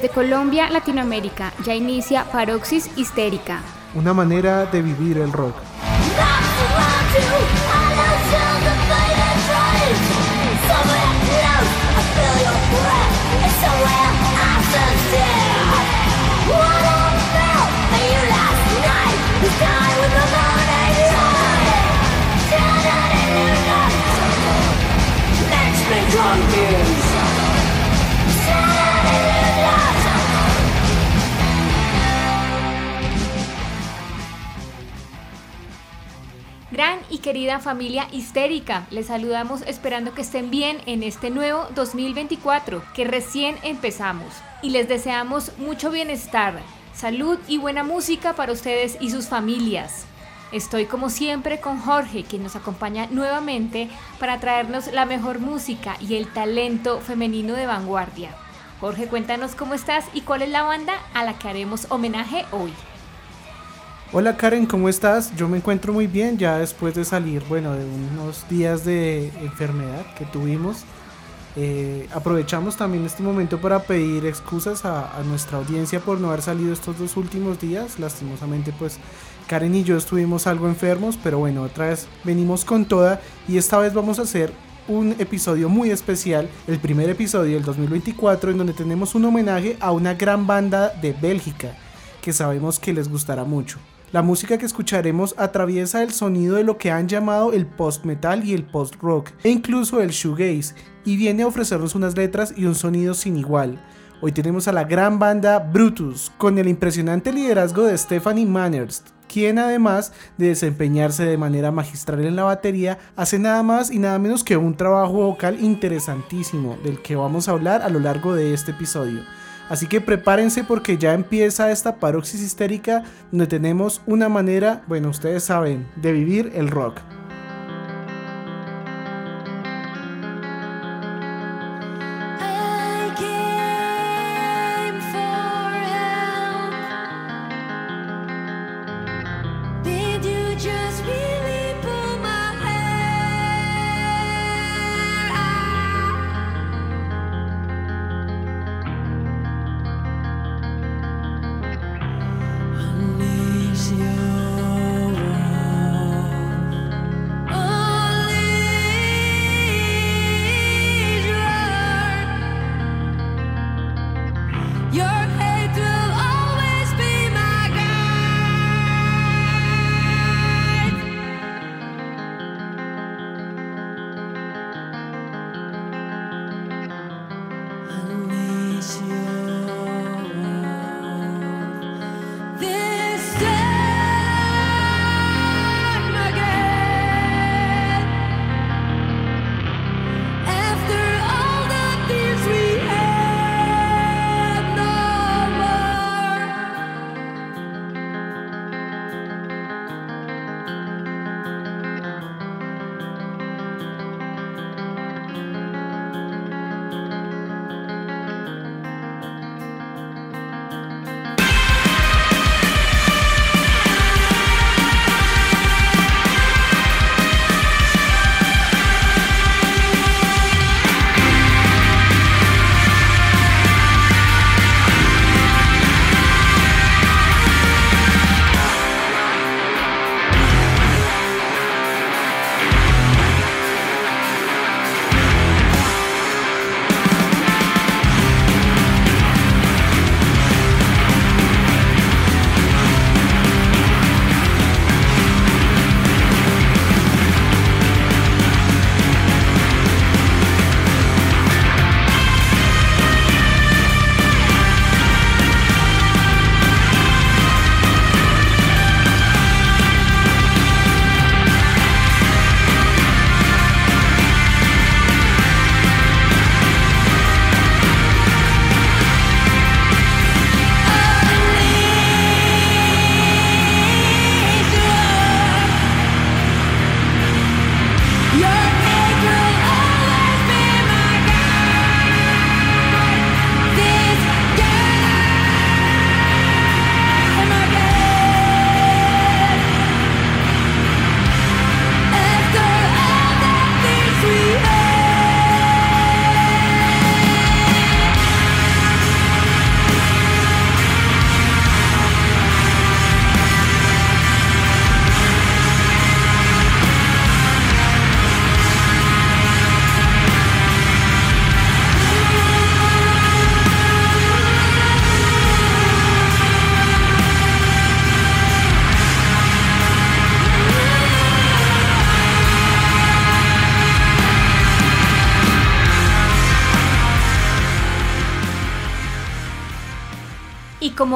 Desde Colombia, Latinoamérica, ya inicia Paroxis Histérica. Una manera de vivir el rock. Querida familia histérica, les saludamos esperando que estén bien en este nuevo 2024 que recién empezamos y les deseamos mucho bienestar, salud y buena música para ustedes y sus familias. Estoy como siempre con Jorge, quien nos acompaña nuevamente para traernos la mejor música y el talento femenino de vanguardia. Jorge, cuéntanos cómo estás y cuál es la banda a la que haremos homenaje hoy. Hola Karen, ¿cómo estás? Yo me encuentro muy bien ya después de salir, bueno, de unos días de enfermedad que tuvimos. Eh, aprovechamos también este momento para pedir excusas a, a, nuestra audiencia por no haber salido estos dos últimos días. Lastimosamente, pues Karen y yo estuvimos algo enfermos, pero bueno, otra vez venimos con toda y esta vez vamos a hacer un episodio muy especial, el primer episodio del 2024, en donde tenemos un homenaje a una gran banda de Bélgica que sabemos que les gustará mucho. La música que escucharemos atraviesa el sonido de lo que han llamado el post-metal y el post-rock, e incluso el shoegaze, y viene a ofrecernos unas letras y un sonido sin igual. Hoy tenemos a la gran banda Brutus, con el impresionante liderazgo de Stephanie Manners, quien además de desempeñarse de manera magistral en la batería, hace nada más y nada menos que un trabajo vocal interesantísimo, del que vamos a hablar a lo largo de este episodio. Así que prepárense porque ya empieza esta paroxis histérica donde tenemos una manera, bueno, ustedes saben, de vivir el rock.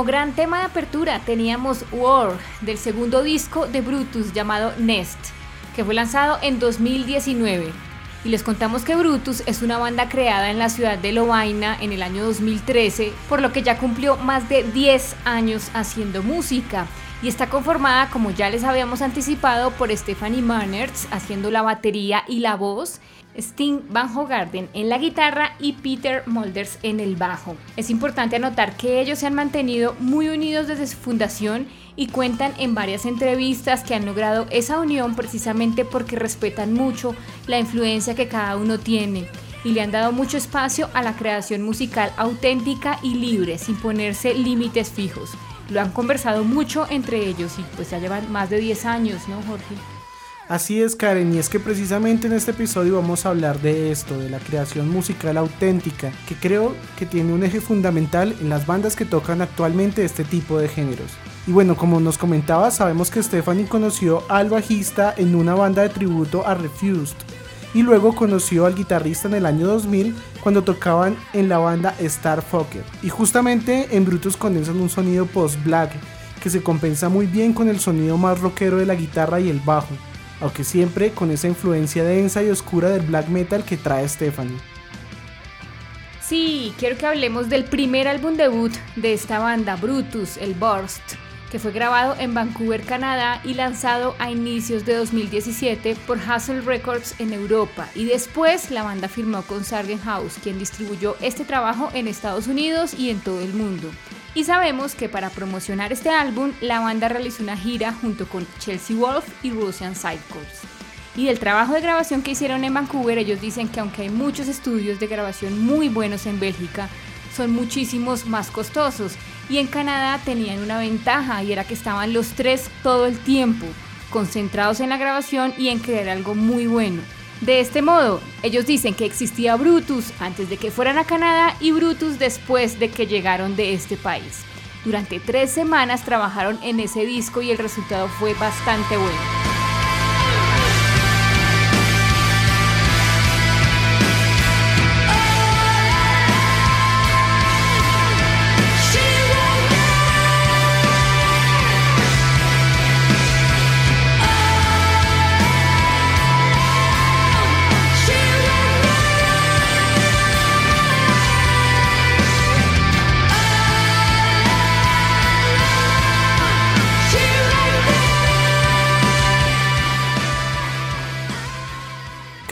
Gran tema de apertura teníamos War del segundo disco de Brutus llamado Nest, que fue lanzado en 2019. Y les contamos que Brutus es una banda creada en la ciudad de Lovaina en el año 2013, por lo que ya cumplió más de 10 años haciendo música. Y está conformada, como ya les habíamos anticipado, por Stephanie Mannertz haciendo la batería y la voz, Sting Van Hogarden en la guitarra y Peter Molders en el bajo. Es importante anotar que ellos se han mantenido muy unidos desde su fundación y cuentan en varias entrevistas que han logrado esa unión precisamente porque respetan mucho la influencia que cada uno tiene y le han dado mucho espacio a la creación musical auténtica y libre, sin ponerse límites fijos. Lo han conversado mucho entre ellos y pues ya llevan más de 10 años, ¿no, Jorge? Así es, Karen, y es que precisamente en este episodio vamos a hablar de esto, de la creación musical auténtica, que creo que tiene un eje fundamental en las bandas que tocan actualmente este tipo de géneros. Y bueno, como nos comentaba, sabemos que Stephanie conoció al bajista en una banda de tributo a Refused, y luego conoció al guitarrista en el año 2000 cuando tocaban en la banda Star Fokker. Y justamente en Brutus condensan un sonido post-black que se compensa muy bien con el sonido más rockero de la guitarra y el bajo aunque siempre con esa influencia densa y oscura del black metal que trae Stephanie. Sí, quiero que hablemos del primer álbum debut de esta banda, Brutus, el Burst, que fue grabado en Vancouver, Canadá y lanzado a inicios de 2017 por Hustle Records en Europa. Y después la banda firmó con Sargent House, quien distribuyó este trabajo en Estados Unidos y en todo el mundo. Y sabemos que para promocionar este álbum, la banda realizó una gira junto con Chelsea Wolf y Russian Sidecars. Y del trabajo de grabación que hicieron en Vancouver, ellos dicen que aunque hay muchos estudios de grabación muy buenos en Bélgica, son muchísimos más costosos. Y en Canadá tenían una ventaja y era que estaban los tres todo el tiempo, concentrados en la grabación y en crear algo muy bueno. De este modo, ellos dicen que existía Brutus antes de que fueran a Canadá y Brutus después de que llegaron de este país. Durante tres semanas trabajaron en ese disco y el resultado fue bastante bueno.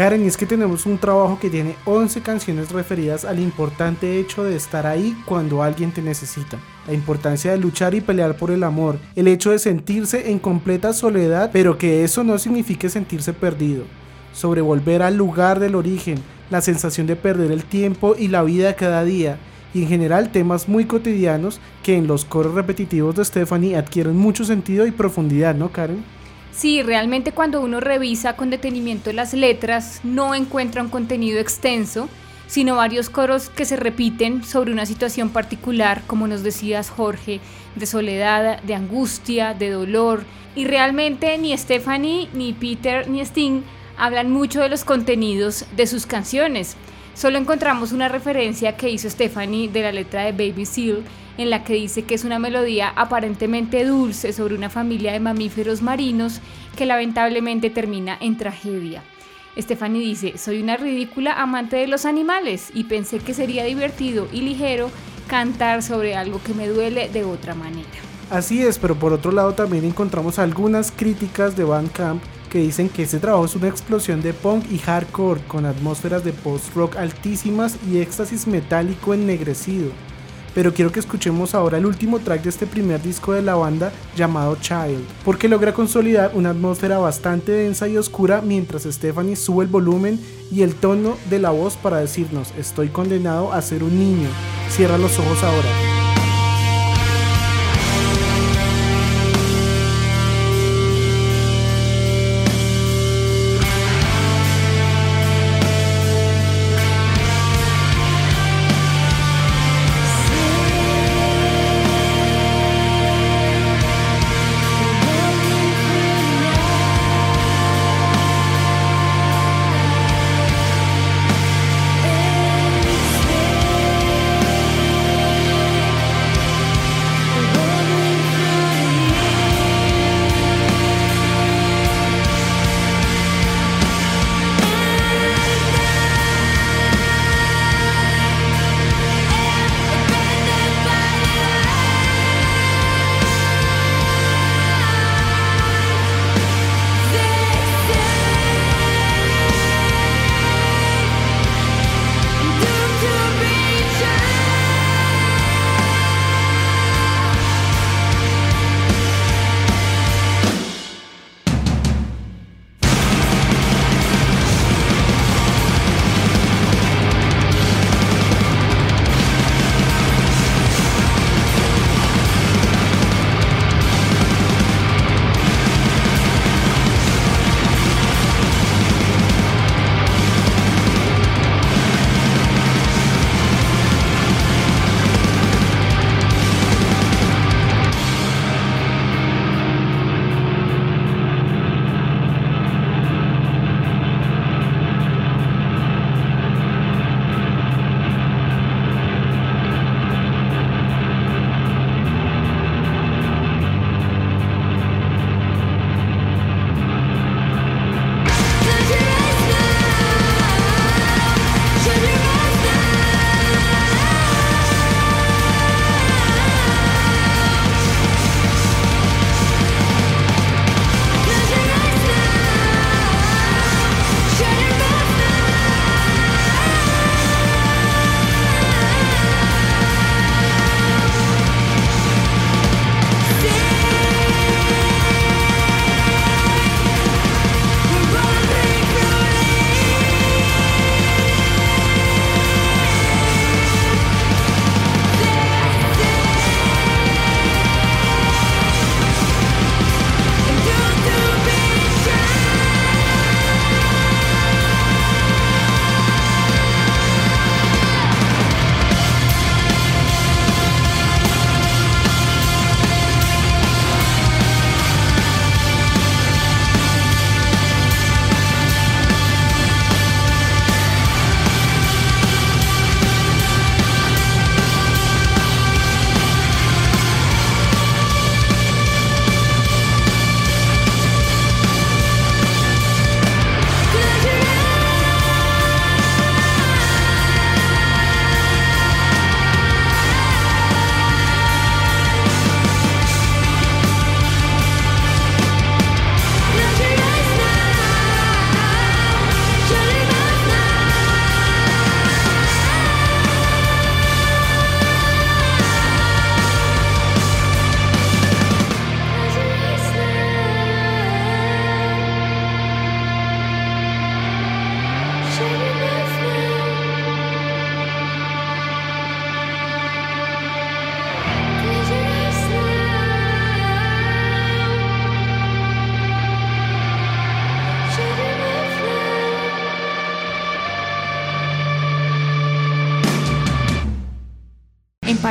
Karen, es que tenemos un trabajo que tiene 11 canciones referidas al importante hecho de estar ahí cuando alguien te necesita, la importancia de luchar y pelear por el amor, el hecho de sentirse en completa soledad, pero que eso no signifique sentirse perdido, sobre volver al lugar del origen, la sensación de perder el tiempo y la vida cada día, y en general temas muy cotidianos que en los coros repetitivos de Stephanie adquieren mucho sentido y profundidad, ¿no, Karen? Sí, realmente cuando uno revisa con detenimiento las letras no encuentra un contenido extenso, sino varios coros que se repiten sobre una situación particular, como nos decías Jorge, de soledad, de angustia, de dolor. Y realmente ni Stephanie, ni Peter, ni Sting hablan mucho de los contenidos de sus canciones. Solo encontramos una referencia que hizo Stephanie de la letra de Baby Seal en la que dice que es una melodía aparentemente dulce sobre una familia de mamíferos marinos que lamentablemente termina en tragedia. Stephanie dice, soy una ridícula amante de los animales y pensé que sería divertido y ligero cantar sobre algo que me duele de otra manera. Así es, pero por otro lado también encontramos algunas críticas de Bandcamp que dicen que este trabajo es una explosión de punk y hardcore con atmósferas de post-rock altísimas y éxtasis metálico ennegrecido pero quiero que escuchemos ahora el último track de este primer disco de la banda llamado Child, porque logra consolidar una atmósfera bastante densa y oscura mientras Stephanie sube el volumen y el tono de la voz para decirnos estoy condenado a ser un niño, cierra los ojos ahora.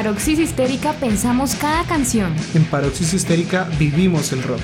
Paroxis Histérica pensamos cada canción. En Paroxis Histérica vivimos el rock.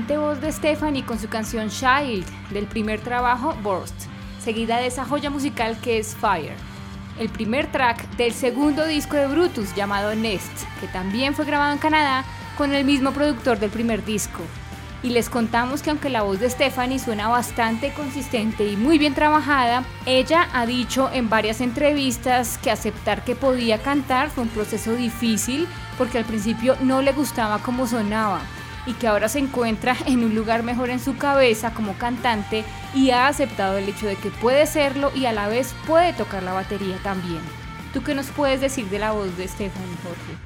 Voz de Stephanie con su canción Child del primer trabajo Burst, seguida de esa joya musical que es Fire, el primer track del segundo disco de Brutus llamado Nest, que también fue grabado en Canadá con el mismo productor del primer disco. Y les contamos que aunque la voz de Stephanie suena bastante consistente y muy bien trabajada, ella ha dicho en varias entrevistas que aceptar que podía cantar fue un proceso difícil porque al principio no le gustaba cómo sonaba y que ahora se encuentra en un lugar mejor en su cabeza como cantante y ha aceptado el hecho de que puede serlo y a la vez puede tocar la batería también. ¿Tú qué nos puedes decir de la voz de Stephanie Jorge?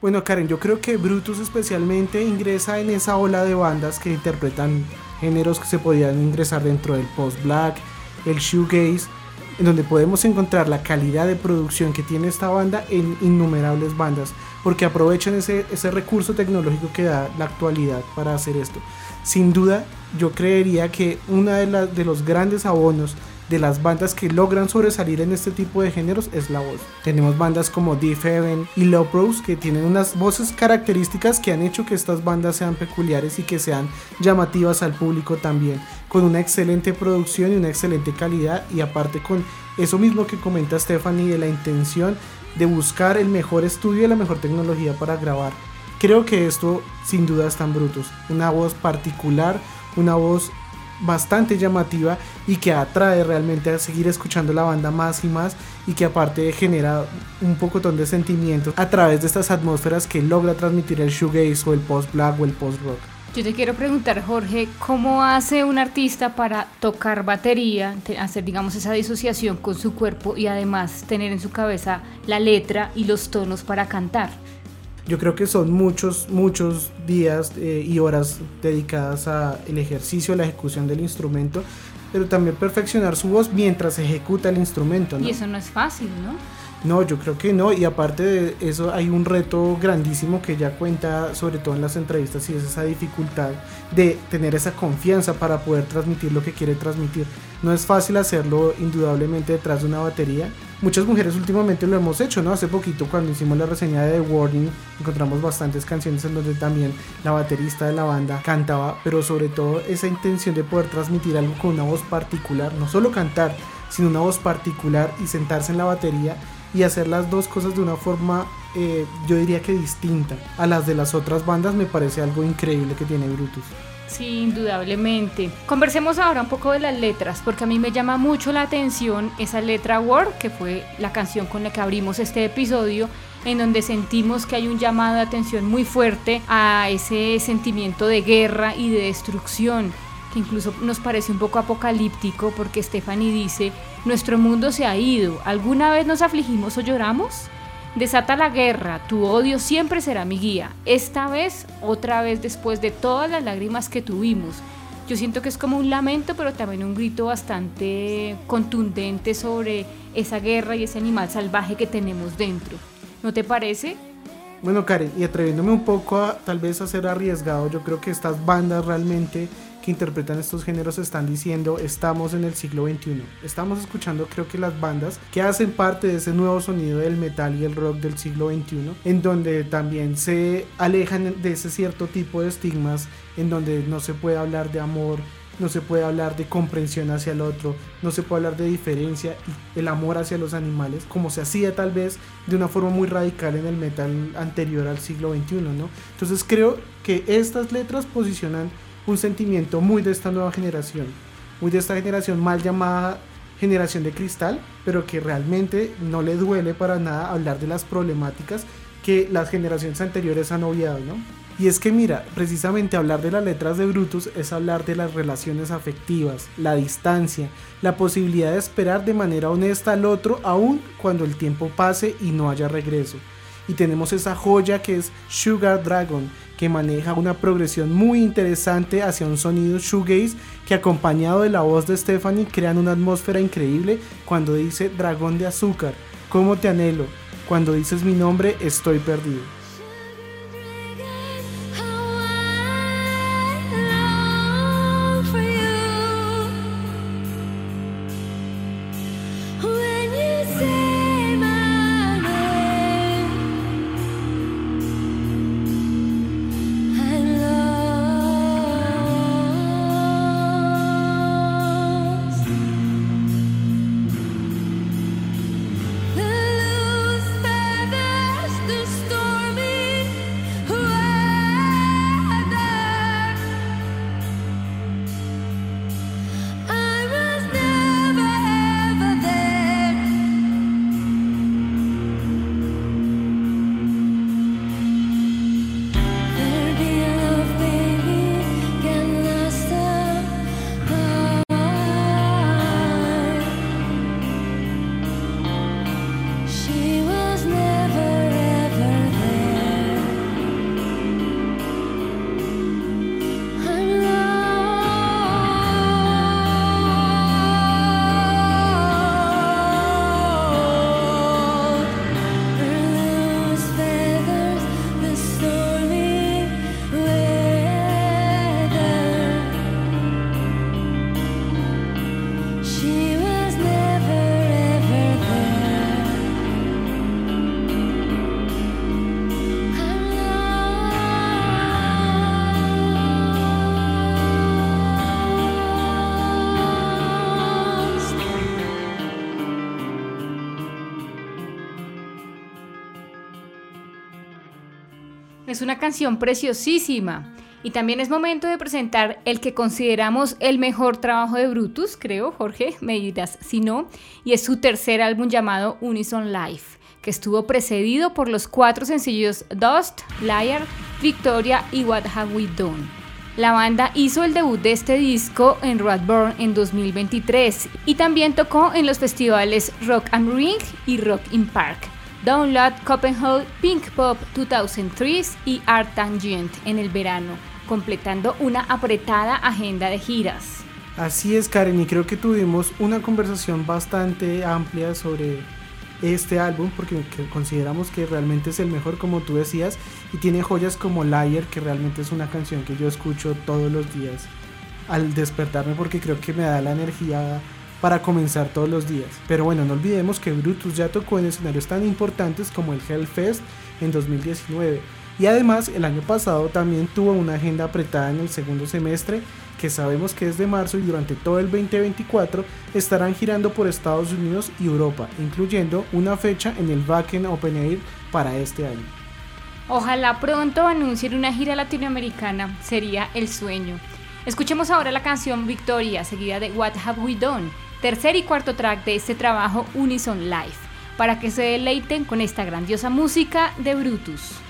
Bueno, Karen, yo creo que Brutus especialmente ingresa en esa ola de bandas que interpretan géneros que se podían ingresar dentro del post-black, el shoegaze, en donde podemos encontrar la calidad de producción que tiene esta banda en innumerables bandas porque aprovechan ese, ese recurso tecnológico que da la actualidad para hacer esto. Sin duda, yo creería que uno de, de los grandes abonos de las bandas que logran sobresalir en este tipo de géneros es la voz. Tenemos bandas como Deep Heaven y Low Pros que tienen unas voces características que han hecho que estas bandas sean peculiares y que sean llamativas al público también, con una excelente producción y una excelente calidad y aparte con eso mismo que comenta Stephanie de la intención de buscar el mejor estudio y la mejor tecnología para grabar. Creo que esto sin duda es tan brutos. Una voz particular, una voz bastante llamativa y que atrae realmente a seguir escuchando la banda más y más y que aparte genera un poco de sentimientos a través de estas atmósferas que logra transmitir el shoegaze o el post-black o el post-rock. Yo te quiero preguntar, Jorge, ¿cómo hace un artista para tocar batería, hacer, digamos, esa disociación con su cuerpo y además tener en su cabeza la letra y los tonos para cantar? Yo creo que son muchos, muchos días eh, y horas dedicadas al ejercicio, a la ejecución del instrumento, pero también perfeccionar su voz mientras ejecuta el instrumento. Y eso no es fácil, ¿no? No, yo creo que no. Y aparte de eso, hay un reto grandísimo que ya cuenta, sobre todo en las entrevistas, y es esa dificultad de tener esa confianza para poder transmitir lo que quiere transmitir. No es fácil hacerlo indudablemente detrás de una batería. Muchas mujeres últimamente lo hemos hecho, ¿no? Hace poquito cuando hicimos la reseña de The Warning encontramos bastantes canciones en donde también la baterista de la banda cantaba, pero sobre todo esa intención de poder transmitir algo con una voz particular, no solo cantar, sino una voz particular y sentarse en la batería y hacer las dos cosas de una forma eh, yo diría que distinta a las de las otras bandas me parece algo increíble que tiene Brutus. Sí, indudablemente. Conversemos ahora un poco de las letras, porque a mí me llama mucho la atención esa letra War, que fue la canción con la que abrimos este episodio, en donde sentimos que hay un llamado de atención muy fuerte a ese sentimiento de guerra y de destrucción que incluso nos parece un poco apocalíptico porque Stephanie dice, nuestro mundo se ha ido, ¿alguna vez nos afligimos o lloramos? Desata la guerra, tu odio siempre será mi guía, esta vez, otra vez después de todas las lágrimas que tuvimos. Yo siento que es como un lamento, pero también un grito bastante contundente sobre esa guerra y ese animal salvaje que tenemos dentro. ¿No te parece? Bueno, Karen, y atreviéndome un poco a tal vez a ser arriesgado, yo creo que estas bandas realmente que interpretan estos géneros están diciendo estamos en el siglo XXI. Estamos escuchando creo que las bandas que hacen parte de ese nuevo sonido del metal y el rock del siglo XXI, en donde también se alejan de ese cierto tipo de estigmas, en donde no se puede hablar de amor, no se puede hablar de comprensión hacia el otro, no se puede hablar de diferencia y el amor hacia los animales, como se hacía tal vez de una forma muy radical en el metal anterior al siglo XXI, ¿no? Entonces creo que estas letras posicionan un sentimiento muy de esta nueva generación, muy de esta generación mal llamada generación de cristal, pero que realmente no le duele para nada hablar de las problemáticas que las generaciones anteriores han obviado, ¿no? Y es que mira, precisamente hablar de las letras de Brutus es hablar de las relaciones afectivas, la distancia, la posibilidad de esperar de manera honesta al otro aun cuando el tiempo pase y no haya regreso. Y tenemos esa joya que es Sugar Dragon, que maneja una progresión muy interesante hacia un sonido shoegaze que acompañado de la voz de Stephanie crean una atmósfera increíble cuando dice dragón de azúcar, ¿cómo te anhelo? Cuando dices mi nombre estoy perdido. Es una canción preciosísima. Y también es momento de presentar el que consideramos el mejor trabajo de Brutus, creo, Jorge, me dirás si no, y es su tercer álbum llamado Unison Life, que estuvo precedido por los cuatro sencillos Dust, Liar, Victoria y What Have We Done. La banda hizo el debut de este disco en Radburn en 2023 y también tocó en los festivales Rock am Ring y Rock in Park. Download Copenhagen Pink Pop 2003 y Art Tangent en el verano completando una apretada agenda de giras. Así es, Karen, y creo que tuvimos una conversación bastante amplia sobre este álbum porque consideramos que realmente es el mejor como tú decías y tiene joyas como Liar que realmente es una canción que yo escucho todos los días al despertarme porque creo que me da la energía para comenzar todos los días. Pero bueno, no olvidemos que Brutus ya tocó en escenarios tan importantes como el Hellfest en 2019 y además el año pasado también tuvo una agenda apretada en el segundo semestre que sabemos que es de marzo y durante todo el 2024 estarán girando por Estados Unidos y Europa, incluyendo una fecha en el Wacken Open Air para este año. Ojalá pronto anuncien una gira latinoamericana, sería el sueño. Escuchemos ahora la canción Victoria, seguida de What Have We Done, tercer y cuarto track de este trabajo Unison Live, para que se deleiten con esta grandiosa música de Brutus.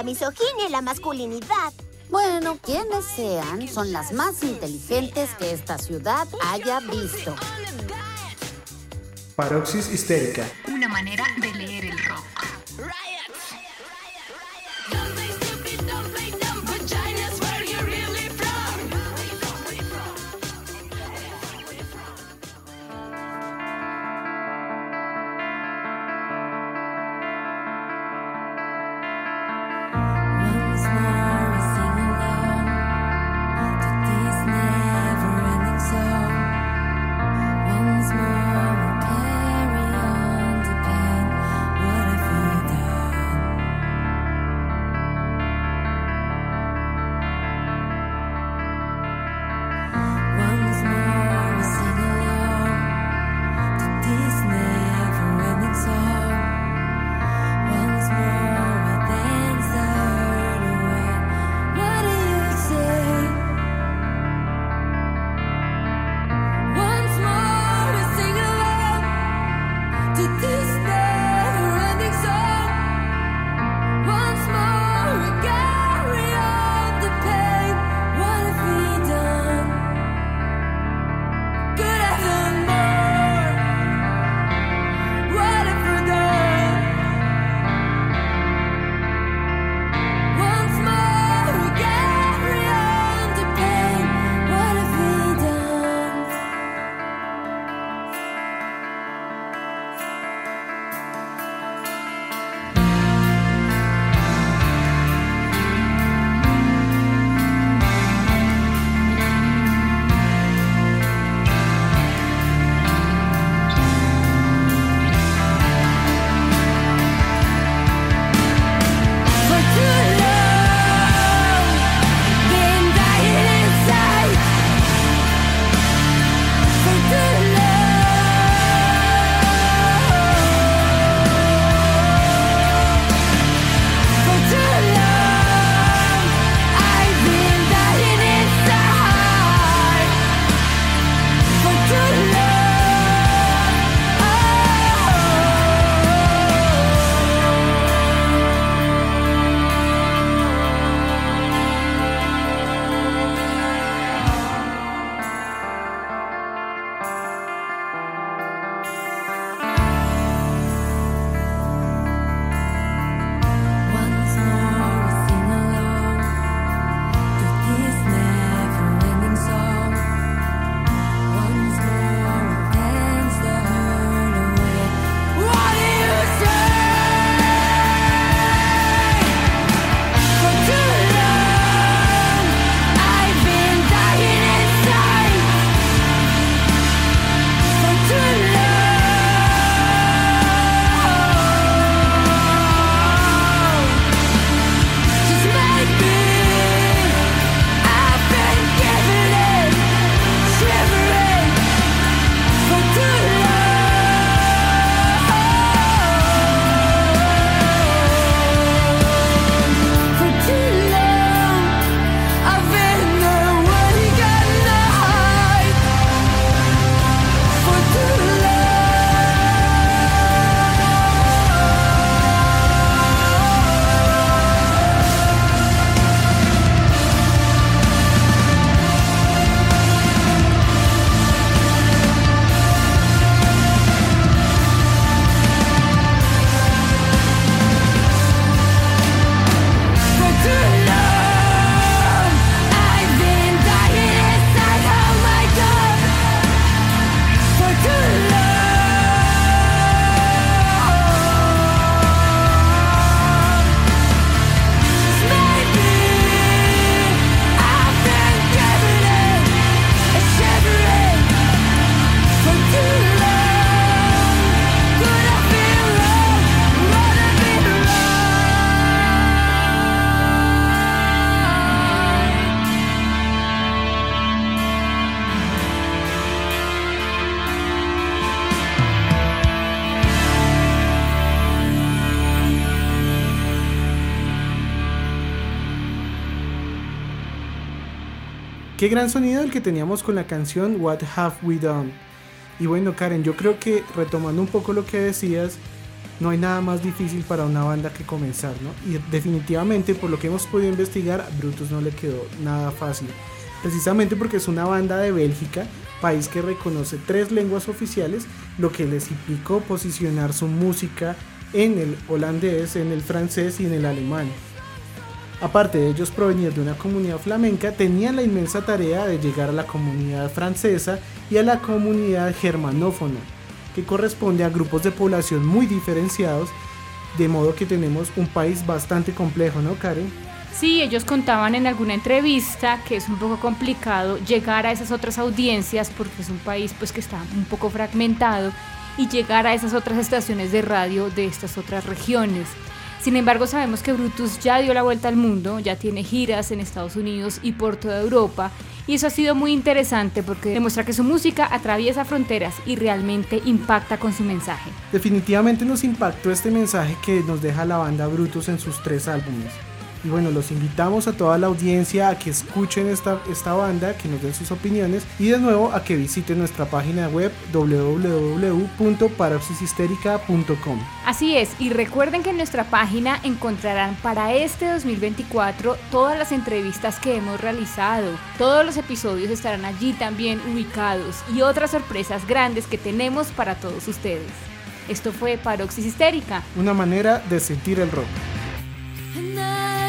La misoginia y la masculinidad. Bueno, quienes sean, son las más inteligentes que esta ciudad haya visto. Paroxis histérica. Una manera de Qué gran sonido el que teníamos con la canción What Have We Done. Y bueno, Karen, yo creo que retomando un poco lo que decías, no hay nada más difícil para una banda que comenzar, ¿no? Y definitivamente, por lo que hemos podido investigar, a Brutus no le quedó nada fácil. Precisamente porque es una banda de Bélgica, país que reconoce tres lenguas oficiales, lo que les implicó posicionar su música en el holandés, en el francés y en el alemán. Aparte de ellos provenir de una comunidad flamenca, tenían la inmensa tarea de llegar a la comunidad francesa y a la comunidad germanófona, que corresponde a grupos de población muy diferenciados, de modo que tenemos un país bastante complejo, ¿no, Karen? Sí, ellos contaban en alguna entrevista que es un poco complicado llegar a esas otras audiencias porque es un país pues que está un poco fragmentado y llegar a esas otras estaciones de radio de estas otras regiones. Sin embargo, sabemos que Brutus ya dio la vuelta al mundo, ya tiene giras en Estados Unidos y por toda Europa, y eso ha sido muy interesante porque demuestra que su música atraviesa fronteras y realmente impacta con su mensaje. Definitivamente nos impactó este mensaje que nos deja la banda Brutus en sus tres álbumes. Y bueno, los invitamos a toda la audiencia a que escuchen esta, esta banda, que nos den sus opiniones y de nuevo a que visiten nuestra página web www.paroxishistérica.com. Así es, y recuerden que en nuestra página encontrarán para este 2024 todas las entrevistas que hemos realizado. Todos los episodios estarán allí también ubicados y otras sorpresas grandes que tenemos para todos ustedes. Esto fue Paroxis Histérica. Una manera de sentir el rock.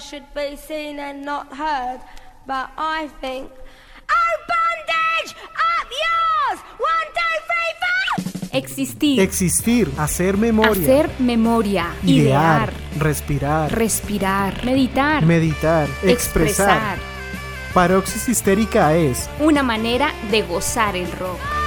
should be seen and not heard, but I think. Oh, bondage! Up yours! One, two, three, four! Existir. Existir. Hacer memoria. Hacer memoria. Idear. respirar. Respirar. Meditar. Meditar. Expresar. expresar. Paroxis histérica es una manera de gozar el rock.